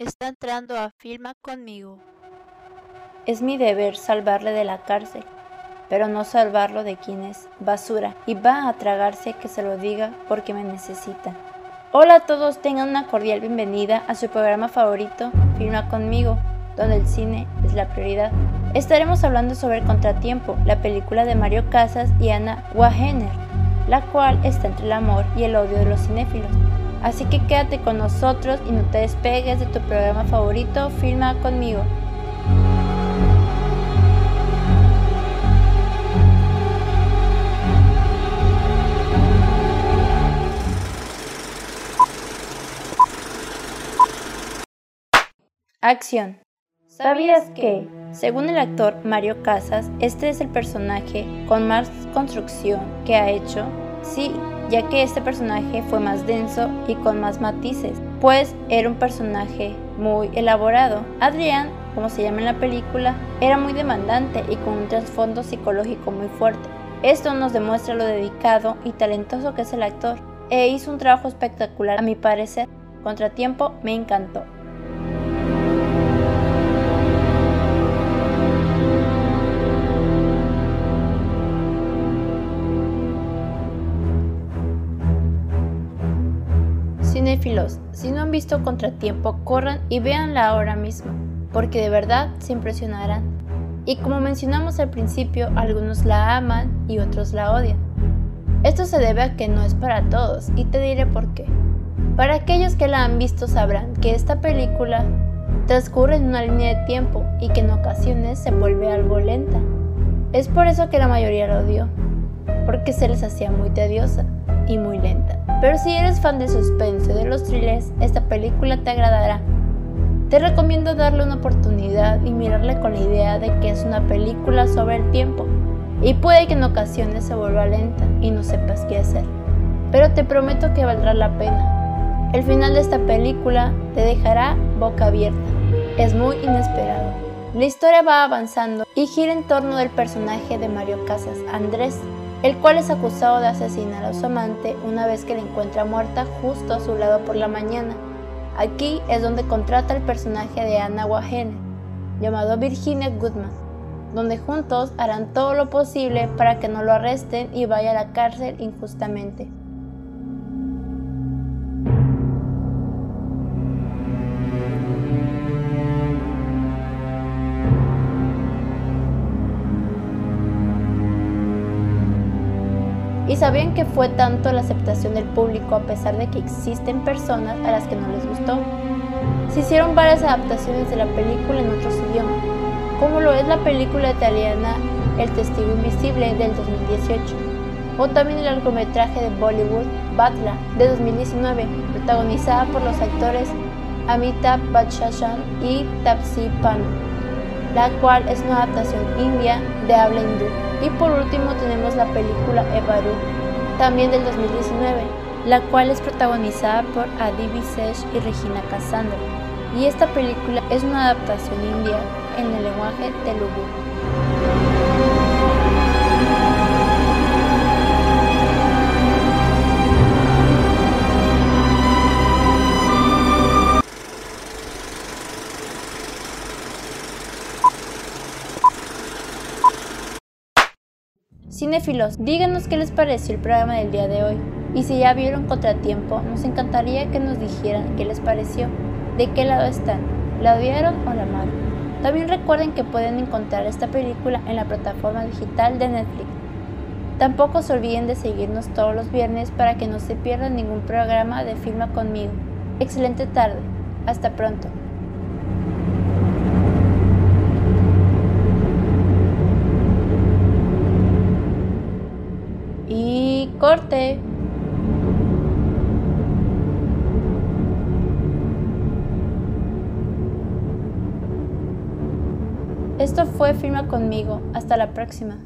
está entrando a Filma conmigo. Es mi deber salvarle de la cárcel, pero no salvarlo de quien es basura y va a tragarse que se lo diga porque me necesita. Hola a todos, tengan una cordial bienvenida a su programa favorito, Filma conmigo, donde el cine es la prioridad. Estaremos hablando sobre Contratiempo, la película de Mario Casas y Ana Wagener, la cual está entre el amor y el odio de los cinéfilos. Así que quédate con nosotros y no te despegues de tu programa favorito, Filma conmigo. Acción. ¿Sabías que, según el actor Mario Casas, este es el personaje con más construcción que ha hecho? Sí, ya que este personaje fue más denso y con más matices, pues era un personaje muy elaborado. Adrián, como se llama en la película, era muy demandante y con un trasfondo psicológico muy fuerte. Esto nos demuestra lo dedicado y talentoso que es el actor, e hizo un trabajo espectacular a mi parecer. Contratiempo me encantó. Cinéfilos, si no han visto Contratiempo, corran y véanla ahora mismo, porque de verdad se impresionarán. Y como mencionamos al principio, algunos la aman y otros la odian. Esto se debe a que no es para todos, y te diré por qué. Para aquellos que la han visto sabrán que esta película transcurre en una línea de tiempo y que en ocasiones se vuelve algo lenta. Es por eso que la mayoría la odió, porque se les hacía muy tediosa y muy lenta. Pero si eres fan de suspense de los thrillers, esta película te agradará. Te recomiendo darle una oportunidad y mirarle con la idea de que es una película sobre el tiempo y puede que en ocasiones se vuelva lenta y no sepas qué hacer. Pero te prometo que valdrá la pena. El final de esta película te dejará boca abierta. Es muy inesperado. La historia va avanzando y gira en torno del personaje de Mario Casas, Andrés, el cual es acusado de asesinar a su amante una vez que la encuentra muerta justo a su lado por la mañana. Aquí es donde contrata el personaje de Anna Wagene, llamado Virginia Goodman, donde juntos harán todo lo posible para que no lo arresten y vaya a la cárcel injustamente. Sabían que fue tanto la aceptación del público a pesar de que existen personas a las que no les gustó. Se hicieron varias adaptaciones de la película en otros idiomas, como lo es la película italiana El Testigo Invisible del 2018, o también el largometraje de Bollywood Batla de 2019, protagonizada por los actores Amitabh Bachchan y Tapsi Pannu, la cual es una adaptación india de habla hindú. Y por último tenemos la película Evaru, también del 2019, la cual es protagonizada por Adi Sesh y Regina Casandra. Y esta película es una adaptación india en el lenguaje telugu. Cinefilos, díganos qué les pareció el programa del día de hoy. Y si ya vieron Contratiempo, nos encantaría que nos dijeran qué les pareció, de qué lado están, la odiaron o la amaron. También recuerden que pueden encontrar esta película en la plataforma digital de Netflix. Tampoco se olviden de seguirnos todos los viernes para que no se pierdan ningún programa de Filma conmigo. Excelente tarde. Hasta pronto. Corte. Esto fue Firma conmigo. Hasta la próxima.